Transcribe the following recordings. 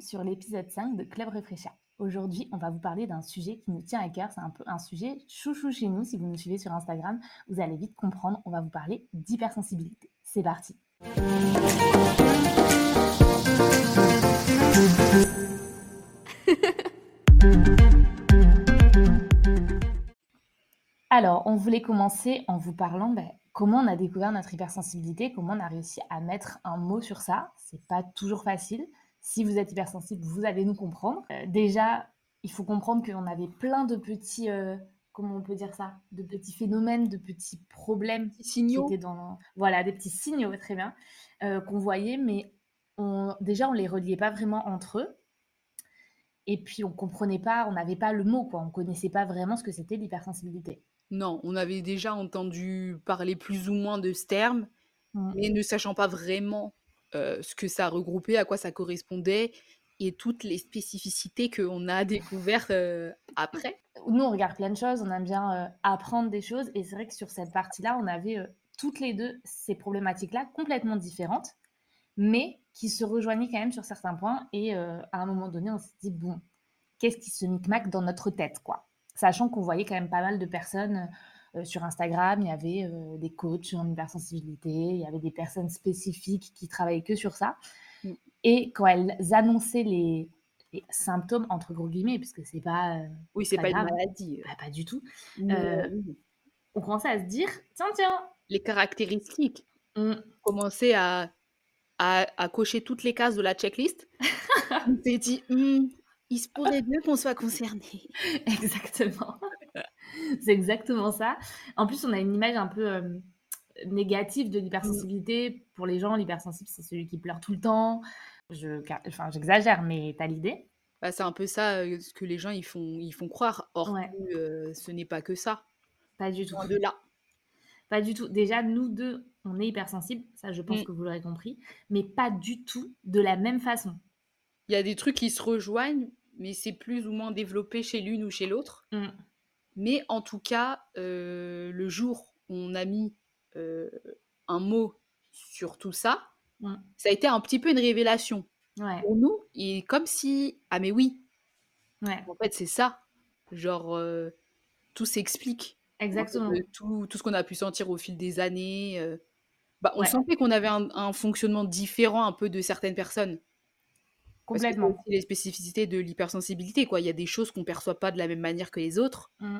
sur l'épisode 5 de Club Refresher. Aujourd'hui, on va vous parler d'un sujet qui nous tient à cœur. C'est un peu un sujet chouchou chez nous. Si vous nous suivez sur Instagram, vous allez vite comprendre. On va vous parler d'hypersensibilité. C'est parti. Alors, on voulait commencer en vous parlant ben, comment on a découvert notre hypersensibilité, comment on a réussi à mettre un mot sur ça. C'est pas toujours facile. Si vous êtes hypersensible, vous allez nous comprendre. Euh, déjà, il faut comprendre qu'on avait plein de petits, euh, comment on peut dire ça, de petits phénomènes, de petits problèmes, signaux. Qui étaient dans, voilà, des petits signaux, très bien, euh, qu'on voyait, mais on, déjà on les reliait pas vraiment entre eux. Et puis on comprenait pas, on n'avait pas le mot, quoi. On connaissait pas vraiment ce que c'était l'hypersensibilité. Non, on avait déjà entendu parler plus ou moins de ce terme, mmh. mais ne sachant pas vraiment euh, ce que ça regroupait, à quoi ça correspondait et toutes les spécificités qu'on a découvertes euh, après. Nous, on regarde plein de choses, on aime bien euh, apprendre des choses et c'est vrai que sur cette partie-là, on avait toutes les deux ces problématiques-là complètement différentes, mais qui se rejoignaient quand même sur certains points et à un moment donné, on s'est dit, bon, qu'est-ce qui se micmac dans notre tête, quoi? Sachant qu'on voyait quand même pas mal de personnes euh, sur Instagram, il y avait euh, des coachs en hypersensibilité, il y avait des personnes spécifiques qui travaillaient que sur ça. Mm. Et quand elles annonçaient les, symptômes, entre gros guillemets, puisque c'est pas. Euh, oui, c'est pas, une maladie. Bah, pas du tout. on commençait à se dire tiens, tiens. Les caractéristiques. On mm. commençait à, à, cocher toutes les cases de la checklist. on s'est dit hmm, il se pourrait mieux qu'on soit concerné. Exactement. c'est exactement ça. En plus, on a une image un peu euh, négative de l'hypersensibilité. Pour les gens, l'hypersensible, c'est celui qui pleure tout le temps. Je, enfin, j'exagère, mais t'as l'idée? Bah, c'est un peu ça euh, ce que les gens ils font, ils font croire. Or, euh, ce n'est pas que ça. Pas du tout. De là. Pas du tout. Déjà, nous deux, on est hypersensibles. Ça, je pense mm. que vous l'aurez compris. Mais pas du tout de la même façon. Il y a des trucs qui se rejoignent, mais c'est plus ou moins développé chez l'une ou chez l'autre. Mm. Mais en tout cas, euh, le jour où on a mis euh, un mot sur tout ça, ça a été un petit peu une révélation pour nous. Et comme si, ah mais oui, en fait c'est ça. Genre, euh, tout s'explique. Exactement. tout, tout, ce qu'on a pu sentir au fil des années. Bah, on sentait qu'on avait un, fonctionnement différent un peu de certaines personnes. Complètement. Parce les spécificités de l'hypersensibilité, quoi. Il y a des choses qu'on perçoit pas de la même manière que les autres. Mmh.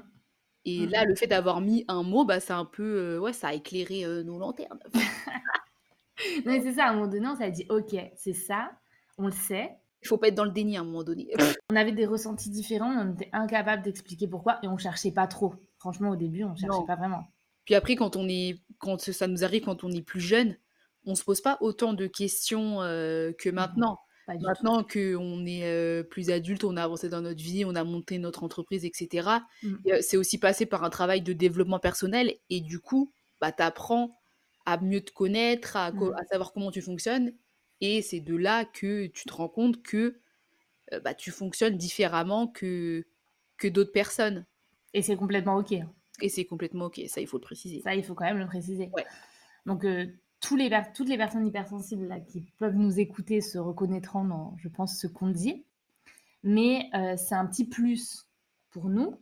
Et mmh. là, le fait d'avoir mis un mot, bah, c'est un peu, euh, ouais, ça a éclairé euh, nos lanternes. non, c'est ça. À un moment donné, on s'est dit, ok, c'est ça, on le sait. Il faut pas être dans le déni à un moment donné. on avait des ressentis différents, on était incapable d'expliquer pourquoi et on cherchait pas trop. Franchement, au début, on cherchait pas vraiment. Puis après, quand on est, quand ça nous arrive, quand on est plus jeune, on se pose pas autant de questions euh, que mmh maintenant. Maintenant qu'on est euh, plus adulte, on a avancé dans notre vie, on a monté notre entreprise, etc. Mmh. C'est aussi passé par un travail de développement personnel et du coup, bah, tu apprends à mieux te connaître, mmh. à, savoir comment tu fonctionnes. Et c'est de là que tu te rends compte que euh, bah, tu fonctionnes différemment que, que d'autres personnes. Et c'est complètement OK. Hein. Et c'est complètement OK, ça il faut le préciser. Ça il faut quand même le préciser. Ouais. Donc euh, les, toutes les personnes hypersensibles là, qui peuvent nous écouter se reconnaîtront dans, je pense, ce qu'on dit. Mais euh, c'est un petit plus pour nous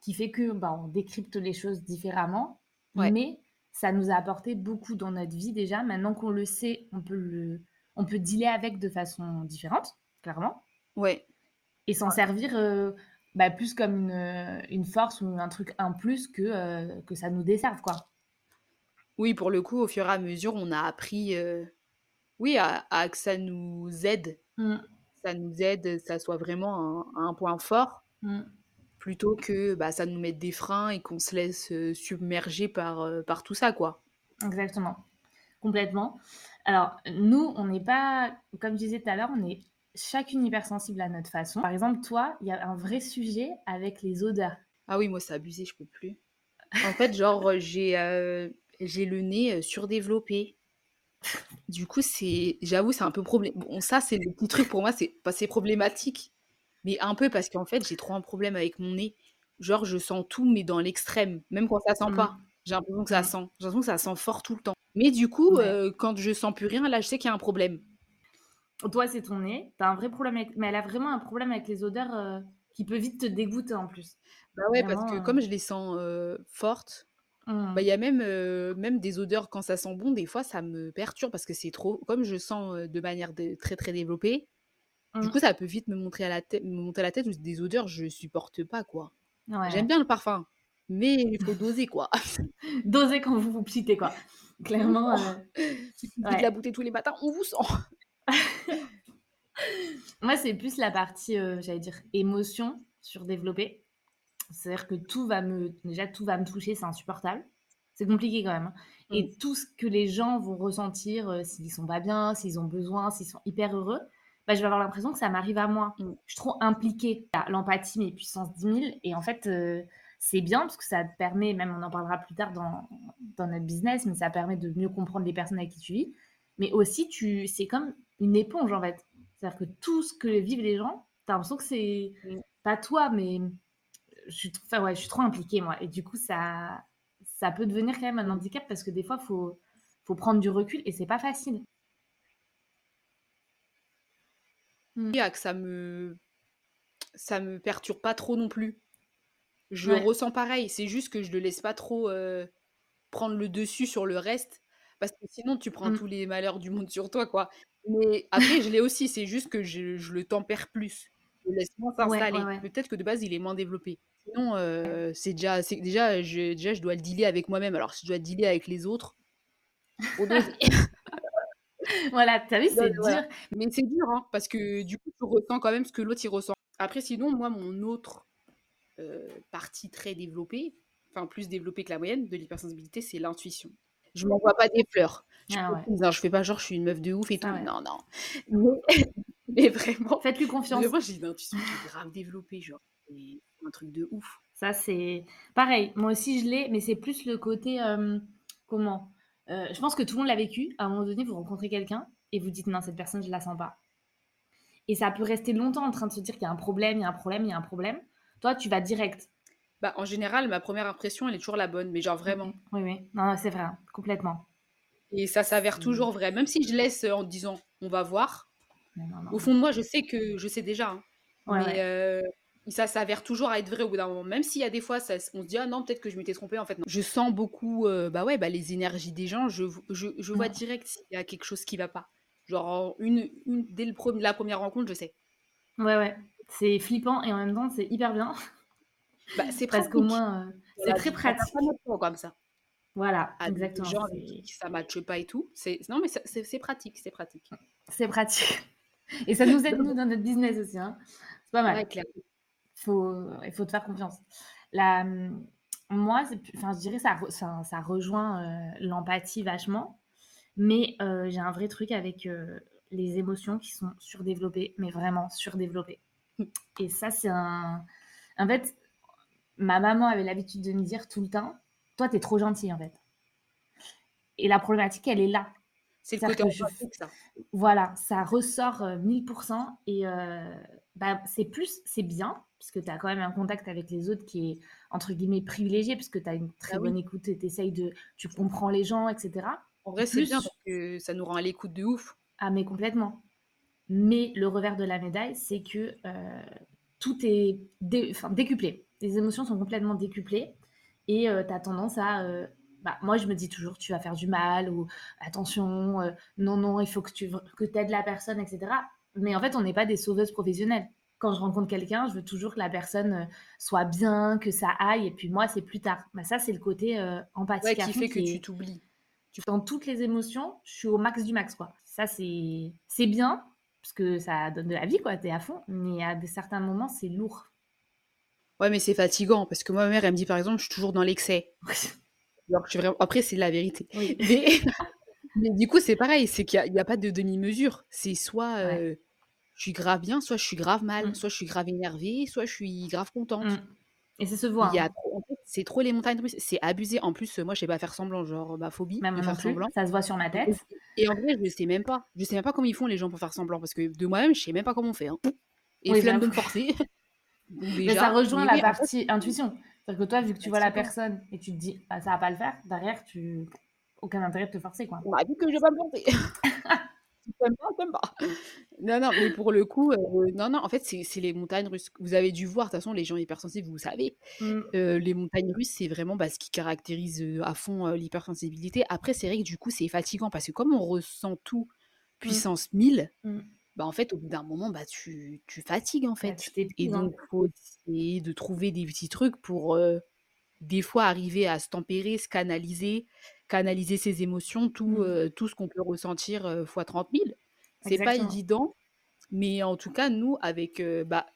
qui fait que bah, on décrypte les choses différemment. Mais ça nous a apporté beaucoup dans notre vie déjà. Maintenant qu'on le sait, on peut le, on peut dealer avec de façon différente, clairement. Ouais. Et s'en servir euh, bah, plus comme une, une, force ou un truc un plus que, euh, que ça nous desserve, quoi. Oui, pour le coup, au fur et à mesure, on a appris, euh, oui, à, que ça nous aide. Mmh. Ça nous aide, ça soit vraiment un, point fort, mmh. plutôt que bah, ça nous mette des freins et qu'on se laisse euh, submerger par, euh, par tout ça, quoi. Exactement, complètement. Alors, nous, on n'est pas, comme je disais tout à l'heure, on est chacune hypersensible à notre façon. Par exemple, toi, il y a un vrai sujet avec les odeurs. Ah oui, moi, c'est abusé, je peux plus. En fait, genre, j'ai j'ai le nez surdéveloppé. Du coup, c'est, j'avoue, c'est un peu problème. Bon, ça, c'est le petit truc pour moi, c'est pas c'est problématique, mais un peu parce qu'en fait, j'ai trop un problème avec mon nez. Genre, je sens tout, mais dans l'extrême, même quand ça sent pas. Mmh. J'ai l'impression que ça mmh. sent. J'ai l'impression que ça sent fort tout le temps. Mais du coup, quand je sens plus rien, là, je sais qu'il y a un problème. toi, c'est ton nez, tu as un vrai problème avec mais elle a vraiment un problème avec les odeurs, qui peut vite te dégoûter en plus. Bah ouais, parce que comme je les sens, heu, bah, il mmh. y a même, même des odeurs quand ça sent bon, des fois ça me perturbe parce que c'est trop comme je sens, de manière très, très développée, du coup Mmh. ça peut vite me montrer à la me monter à la tête ou des odeurs je supporte pas, quoi. J'aime Ouais. bien le parfum, mais il faut doser, quoi. Doser quand vous vous pliez quoi. Vous Clairement, sent. Si tu vides la ouais. bouteille tous les matins, on vous sent. Moi, c'est plus la partie, j'allais dire émotion surdéveloppée. C'est-à-dire que tout va me déjà tout va me toucher, c'est insupportable. C'est compliqué quand même, hein Mmh. et tout ce que les gens vont ressentir, heu, s'ils sont pas bien, s'ils ont besoin, s'ils sont hyper heureux, bah, je vais avoir l'impression que ça m'arrive à moi. Mmh. Je suis trop impliquée. L'empathie, mais puissance 10 000 et en fait, heu, c'est bien parce que ça te permet même on en parlera plus tard dans dans notre business, mais ça permet de mieux comprendre les personnes avec qui tu vis. Mais aussi tu c'est comme une éponge en fait. C'est-à-dire que tout ce que vivent les gens, tu as l'impression que c'est Mmh. pas toi, mais je suis enfin ouais, je suis trop impliquée moi et du coup ça ça peut devenir quand même un handicap parce que des fois faut faut prendre du recul et c'est pas facile. Mmh. que ça me ça me perturbe pas trop non plus. Je Ouais. ressens pareil, c'est juste que je le laisse pas trop, heu, prendre le dessus sur le reste, parce que sinon tu prends tous Mmh. les malheurs du monde sur toi, quoi. Mais après je l'ai aussi, c'est juste que je je le tempère plus. Je le laisse moins Ouais, ouais, s'installer. ouais. Peut-être que de base il est moins développé. Sinon, heu, c'est déjà c'est déjà je déjà je dois le dealer avec moi-même. Alors si je dois le dealer avec les autres. Voilà, tu as vu, c'est voilà. dur. Mais c'est dur, hein, parce que du coup tu ressens quand même ce que l'autre il ressent. Après sinon moi mon autre heu, partie très développée, enfin plus développée que la moyenne de l'hypersensibilité, c'est l'intuition. Je m'envoie pas des fleurs. Je Ah ouais, hein, je fais pas genre je suis une meuf de ouf et tout. ouais. Non, non. Mais mais vraiment, Faites-lui confiance. vraiment j'ai une intuition qui est grave développée, genre, un truc de ouf. Ça, c'est pareil, moi aussi je l'ai, mais c'est plus le côté, hem, comment? Heu, je pense que tout le monde l'a vécu. À un moment donné, vous rencontrez quelqu'un et vous dites: «Non, cette personne, je la sens pas» et ça peut rester longtemps en train de se dire qu'il y a un problème, il y a un problème, il y a un problème. Toi, tu vas direct. Bah, en général, ma première impression, elle est toujours la bonne, mais genre vraiment. Oui, oui. Non, non, c'est vrai, hein, complètement. Et ça s'avère C'est toujours vrai. Même si je laisse, heu, en disant: «On va voir», mais non, non, au fond de moi, je sais que je sais déjà, hein. Ouais, Mais ouais. Ça s'avère toujours à être vrai au bout d'un moment. Même s'il y a des fois, ça on se dit: «Ah non, peut-être que je m'étais trompée, en fait, non». Je sens beaucoup, heu, bah, ouais, bah, les énergies des gens, je je je vois direct s'il y a quelque chose qui va pas. Genre en une une dès le la première rencontre, je sais. Ouais, ouais. C'est flippant et en même temps, c'est hyper bien Bah, c'est qu'au pratique moins, dans c'est très pas pratique. comme ça. Voilà, des exactement, gens avec c'est qui ça matche pas et tout. Non, mais c'est pratique, c'est pratique. c'est pratique et ça nous aide, nous, dans notre business aussi, hein. C'est pas Ouais, mal. Faut il faut te faire confiance. La, moi, enfin, je dirais ça ça ça rejoint, heu, l'empathie vachement, mais heu, j'ai un vrai truc avec, heu, les émotions qui sont surdéveloppées, mais vraiment surdéveloppées et ça, c'est un en fait, ma maman avait l'habitude de me dire tout le temps: «Toi, tu es trop gentille, en fait» et la problématique, elle est là. C'est le côté que je ça. voilà, ça ressort, heu, 1000 et heu, bah, c'est plus c'est bien, puisque tu as quand même un contact avec les autres qui est entre guillemets «privilégié» puisque tu as une très bonne oui. écoute et tu de tu comprends les gens et cetera. En vrai, c'est bien parce que ça nous rend à l'écoute de ouf. ah mais complètement. Mais le revers de la médaille, c'est que, heu, tout est dé enfin décuplé. Les émotions sont complètement décuplées et heu, tu as tendance à, heu, bah, moi je me dis toujours: «Tu vas faire du mal» ou «Attention, heu, non, non, il faut que tu que aides la personne» et cetera. Mais en fait, on n'est pas des sauveuses professionnelles. Quand je rencontre quelqu'un, je veux toujours que la personne, heu, soit bien, que ça aille et puis moi, c'est plus tard. Bah, ça, c'est le côté, Ouais, empathique à qui fait que tu t'oublies. Tu dans toutes les émotions, je suis au max du max, quoi. Ça, c'est bien, parce que ça donne de la vie, quoi, tu es à fond, mais à des certains moments, c'est lourd. ouais, mais c'est fatigant parce que moi, ma mère, elle me dit, par exemple, je suis toujours dans l'excès. Alors que je suis vraiment après, c'est la vérité. Oui. Mais mais du coup, c'est pareil, c'est qu'il y a pas de demi-mesure. C'est soit, Ouais. Je suis grave bien, soit je suis grave mal, Mmh. soit je suis grave énervée, soit je suis grave Mmh. contente. Et ça se a hein. trop en fait, c'est trop les montagnes russes, c'est abusé. En plus, moi, je sais pas faire semblant, genre ma phobie Même faire semblant ça se voit sur ma tête. et en vrai, je sais même pas. Je sais même pas comment ils font les gens pour faire semblant parce que de moi-même, je sais même pas comment on fait, hein et Oui, flemme de me forcer. Donc Mais ça déjà, rejoint mais la oui, partie intuition. C'est-à-dire que toi, vu que c'est tu vois la personne et tu te dis: «Bah, ça va pas le faire», derrière tu aucun intérêt de te forcer, quoi. M'a dit que je vais pas me planter. t'aimes pas, t'aimes pas. Non, non, mais pour le coup, heu, non, non, en fait, c'est c'est les montagnes russes. Vous avez dû voir, de toute façon, les gens hypersensibles, vous savez. Mmh. Heu, les montagnes russes, c'est vraiment, bah, ce qui caractérise, heu, à fond, l'hypersensibilité. Après, c'est vrai que du coup, c'est fatigant parce que comme on ressent tout Mmh. puissance 1000, Mmh. bah, en fait, au bout d'un moment, bah, tu tu fatigues, en Bah, tu fait et t'épuises, hein. donc faut essayer de trouver des petits trucs pour, des fois arriver à se tempérer, se canaliser, canaliser ses émotions, tout, Mmh. tout ce qu'on peut ressentir, heu, fois 30 000. C'est pas évident, mais en tout cas, nous, avec, bah,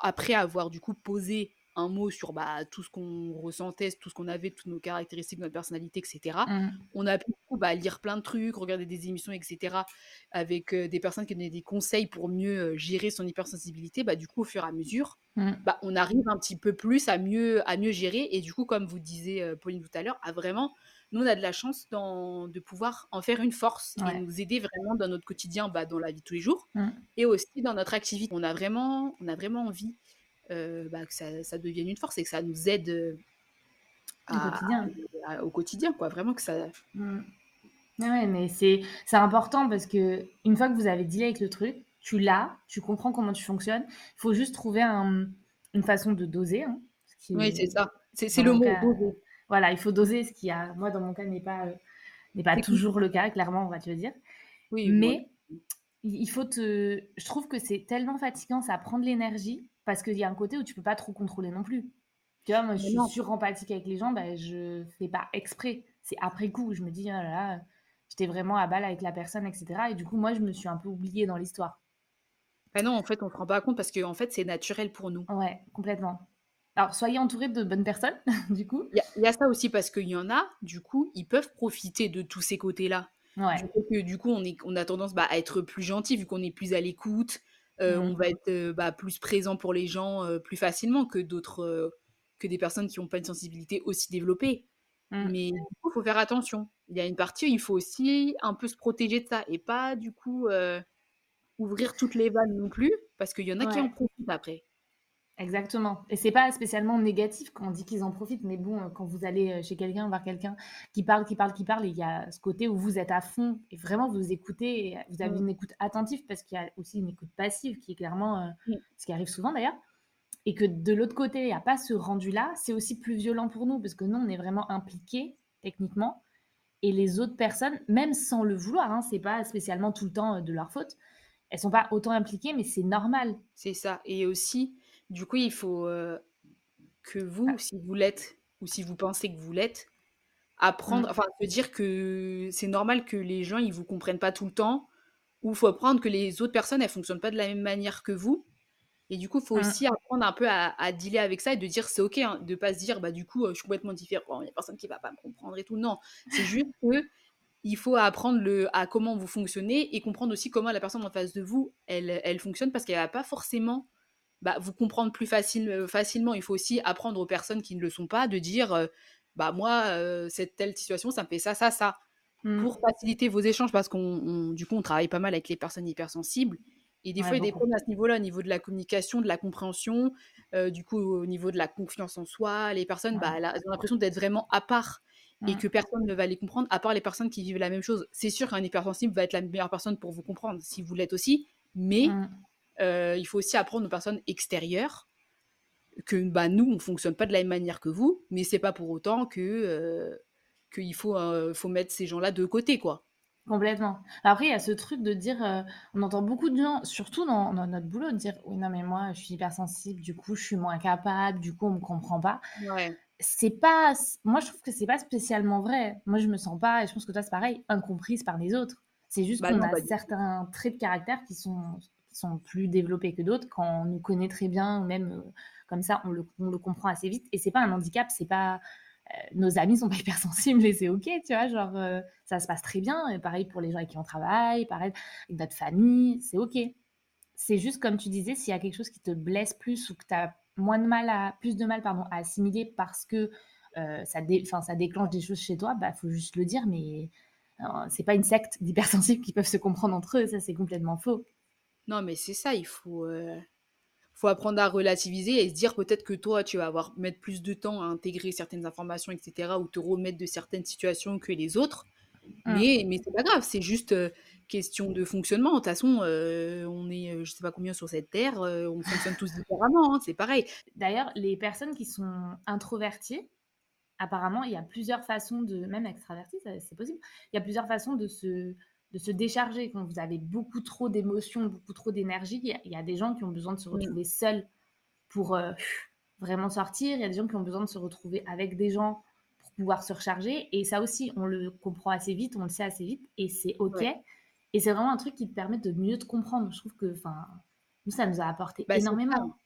après avoir du coup posé un mot sur, bah, tout ce qu'on ressentait, tout ce qu'on avait, toutes nos caractéristiques, notre personnalité, et cetera. Mmh. On a pu, du coup, bah, lire plein de trucs, regarder des émissions, et cetera, avec, des personnes qui donnaient des conseils pour mieux, gérer son hypersensibilité. Bah, du coup, au fur et à mesure, Mmh. bah, on arrive un petit peu plus à mieux à mieux gérer et du coup, comme vous disiez, Pauline tout à l'heure, à vraiment nous, on a de la chance de pouvoir en faire une force et Ouais. nous aider vraiment dans notre quotidien, bah, dans la vie de tous les jours Mmh. et aussi dans notre activité. On a vraiment on a vraiment envie, heu, bah, que ça ça devienne une force et que ça nous aide, heu, Au quotidien. à au quotidien, quoi. Vraiment que ça Mmh. Ouais, mais c'est important parce qu'une fois que vous avez dealé avec le truc, tu l'as, tu comprends comment tu fonctionnes. Il faut juste trouver un une façon de doser, hein, oui, c'est ça. C'est le mot, doser. Voilà, il faut doser ce qui a moi, dans mon cas, n'est pas, heu, n'est pas toujours le cas, clairement, on va te le dire. Oui, Mais il il faut te je trouve que c'est tellement fatigant, ça prend de l'énergie parce qu'il y a un côté où tu peux pas trop contrôler non plus. Tu vois, moi, je suis sur-empathique avec les gens, bah, je fais pas exprès. C'est après coup, je me dis: «Oh là là, j'étais vraiment à balle avec la personne» et cetera et du coup, moi, je me suis un peu oubliée dans l'histoire. Bah, non, en fait, on se rend pas compte parce qu'en fait, c'est naturel pour nous. Ouais, complètement. Alors, soyez entourés de bonnes personnes, du coup. Il y a il y a ça aussi parce qu'il y en a, du coup, ils peuvent profiter de tous ces côtés-là. Du Ouais. fait que, du coup, on est on a tendance, bah, à être plus gentil vu qu'on est plus à l'écoute, heu, on Mmh. va être, heu, bah, plus présent pour les gens, heu, plus facilement que d'autres, que des personnes qui ont pas une sensibilité aussi développée. Mmh. Mais du coup, faut faire attention. Il y a une partie où il faut aussi un peu se protéger de ça et pas, du coup, ouvrir toutes les vannes non plus, parce qu'il y en a qui en profitent après. Exactement et c'est pas spécialement négatif quand on dit qu'ils en profitent, mais bon, heu, quand vous allez, heu, chez quelqu'un, voir quelqu'un qui parle, qui parle, qui parle il y a ce côté où vous êtes à fond et vraiment vous écoutez et vous avez Mmh. une écoute attentive parce qu'il y a aussi une écoute passive qui est clairement, Mmh. ce qui arrive souvent d'ailleurs et que de l'autre côté, il y a pas ce rendu-là, c'est aussi plus violent pour nous parce que nous, on est vraiment impliqués techniquement et les autres personnes, même sans le vouloir, hein, c'est pas spécialement tout le temps, de leur faute, elles sont pas autant impliquées, mais c'est normal. C'est ça et aussi, du coup, il faut, que vous, Ah, si vous l'êtes ou si vous pensez que vous l'êtes, apprendre mmh, enfin, se dire que c'est normal que les gens, ils vous comprennent pas tout le temps ou faut apprendre que les autres personnes, elles fonctionnent pas de la même manière que vous et du coup, faut aussi mmh, apprendre un peu à à dealer avec ça et de dire: «C'est OK, hein», de pas se dire: «Bah, du coup, je suis complètement différent, il y a personne qui va pas me comprendre et tout». Non, c'est juste qu'il faut apprendre le à comment vous fonctionnez et comprendre aussi comment la personne en face de vous, elle elle fonctionne parce qu'elle va pas forcément bah, vous comprendre plus facile, heu, facilement. Il faut aussi apprendre aux personnes qui ne le sont pas de dire, heu: «Bah, moi, heu, cette telle situation, ça me fait ça, ça, ça». Pour mmh. faciliter vos échanges parce qu'on on du coup, on travaille pas mal avec les personnes hypersensibles et des Ouais, fois, il y a des problèmes à ce niveau-là, au niveau de la communication, de la compréhension, du coup, au niveau de la confiance en soi. Les personnes, bah, Ouais. elles ont l'impression d'être vraiment à part et que personne ne va les comprendre à part les personnes qui vivent la même chose. C'est sûr qu'un hypersensible va être la meilleure personne pour vous comprendre si vous l'êtes aussi, mais Mmh. Heu, il faut aussi apprendre aux personnes extérieures que, bah, nous, on fonctionne pas de la même manière que vous, mais c'est pas pour autant que, heu, qu'il faut, heu, faut mettre ces gens-là de côté, quoi. Complètement. Après, il y a ce truc de dire, on entend beaucoup de gens, surtout dans dans notre boulot, dire: «Oui, non, mais moi, je suis hypersensible, du coup, je suis moins capable, du coup, on me comprend pas». Ouais. C'est pas moi, je trouve que c'est pas spécialement vrai. Moi, je me sens pas et je pense que toi, c'est pareil, incomprise par les autres. C'est juste Bah, qu'on a certains traits de caractère qui sont sont plus développés que d'autres quand on nous connaît très bien ou même, heu, comme ça, on le comprend assez vite et c'est pas un handicap, c'est pas Heu, nos amis sont pas hypersensibles et c'est OK, tu vois? Genre, heu, ça se passe très bien et pareil pour les gens avec qui on travaille, pareil avec notre famille, c'est OK. C'est juste comme tu disais, s'il y a quelque chose qui te blesse plus ou que tu as moins de mal à plus de mal, pardon, à assimiler parce que, ça ça déclenche des choses chez toi, bah, faut juste le dire, mais, c'est pas une secte d'hypersensibles qui peuvent se comprendre entre eux, ça, c'est complètement faux. Non, mais c'est ça, il faut, heu, faut apprendre à relativiser et se dire peut-être que toi, tu vas avoir mettre plus de temps à intégrer certaines informations et cetera ou te remettre de certaines situations que les autres. Mmh. Mais mais c'est pas grave, c'est juste, question de fonctionnement. De toute façon, on est, je sais pas combien sur cette terre, on fonctionne tous différemment, hein, c'est pareil. D'ailleurs, les personnes qui sont introverties, apparemment, il y a plusieurs façons de même extraverties, c'est possible. Il y a plusieurs façons de se de se décharger quand vous avez beaucoup trop d'émotions, beaucoup trop d'énergie. Il, y a des gens qui ont besoin de se mmh. retrouver seuls pour vraiment sortir. Il y a des gens qui ont besoin de se retrouver avec des gens pour pouvoir se recharger. Et ça aussi, on le comprend assez vite, on le sait assez vite, et c'est OK. Et c'est vraiment un truc qui te permet de mieux te comprendre. Je trouve que, enfin, nous, ça nous a apporté bah, énormément.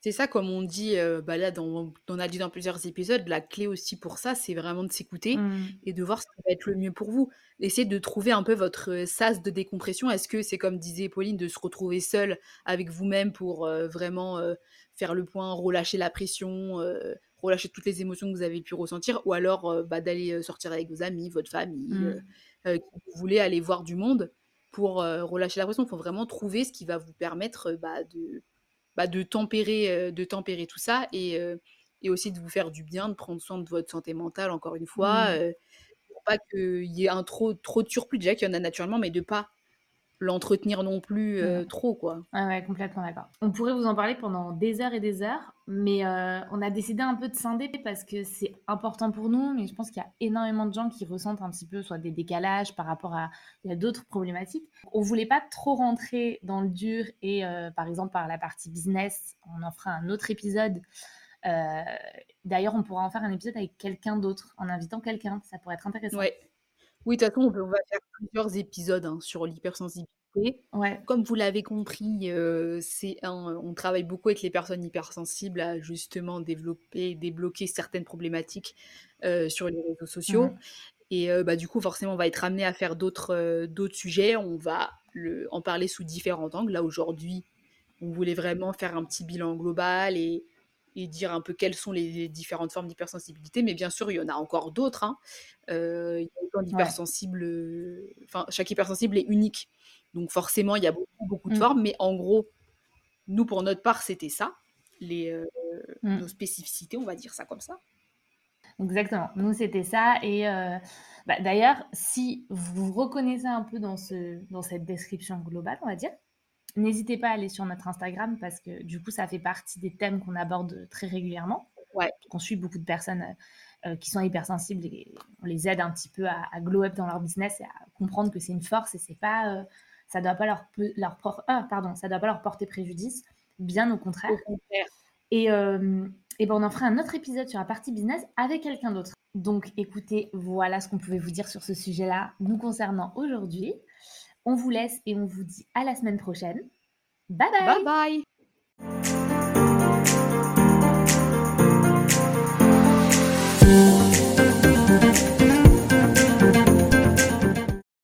C'est ça, comme on dit, bah là, dans, on a dit dans plusieurs épisodes, la clé aussi pour ça, c'est vraiment de s'écouter mmh. et de voir ce qui va être le mieux pour vous. Essayez de trouver un peu votre sas de décompression. Est-ce que c'est comme disait Pauline, de se retrouver seul avec vous-même pour vraiment faire le point, relâcher la pression, relâcher toutes les émotions que vous avez pu ressentir, ou alors bah, d'aller sortir avec vos amis, votre famille, mmh. vous voulez aller voir du monde pour relâcher la pression. Il faut vraiment trouver ce qui va vous permettre bah, de bah, de, tempérer, de tempérer tout ça et, et, aussi de vous faire du bien, de prendre soin de votre santé mentale, encore une fois. Mmh. Pour pas qu'il y ait un trop, trop de surplus, déjà qu'il y en a naturellement, mais de pas l'entretenir non plus euh, trop, quoi. Ah ouais, complètement d'accord. On pourrait vous en parler pendant des heures et des heures, mais euh, on a décidé un peu de scinder parce que c'est important pour nous, mais je pense qu'il y a énormément de gens qui ressentent un petit peu soit des décalages par rapport à il y a d'autres problématiques. On voulait pas trop rentrer dans le dur et euh, par exemple par la partie business, on en fera un autre épisode. D'ailleurs, on pourra en faire un épisode avec quelqu'un d'autre, en invitant quelqu'un. Ça pourrait être intéressant. Ouais. Oui, de toute façon, on, va faire plusieurs épisodes hein, sur l'hypersensibilité. Ouais. Comme vous l'avez compris, c'est on travaille beaucoup avec les personnes hypersensibles à justement développer, débloquer certaines problématiques sur les réseaux sociaux. Et bah, du coup, forcément, on va être amené à faire d'autres d'autres sujets. On va le, en parler sous différents angles. Là, aujourd'hui, on voulait vraiment faire un petit bilan global et et dire un peu quelles sont les différentes formes d'hypersensibilité. Mais bien sûr, il y en a encore d'autres. Hein. Euh, il y a autant d'hypersensibles. Euh, enfin, chaque hypersensible est unique. Donc forcément, il y a beaucoup, beaucoup de mmh. formes. Mais en gros, nous, pour notre part, c'était ça. Les, euh, mmh. Nos spécificités, on va dire ça comme ça. Exactement. Nous, c'était ça. Et bah, d'ailleurs, si vous vous reconnaissez un peu dans, ce, dans cette description globale, on va dire, N'hésitez pas à aller sur notre Instagram parce que du coup, ça fait partie des thèmes qu'on aborde très régulièrement. Ouais. On suit beaucoup de personnes euh, qui sont hypersensibles et on les aide un petit peu à, glow up dans leur business et à comprendre que c'est une force et c'est pas, euh, ça doit pas leur, leur ah, pardon, ça doit pas leur porter préjudice, bien au contraire. Et, euh, et ben on en fera un autre épisode sur la partie business avec quelqu'un d'autre. Donc écoutez, voilà ce qu'on pouvait vous dire sur ce sujet-là nous concernant aujourd'hui. On vous laisse et on vous dit à la semaine prochaine. Bye bye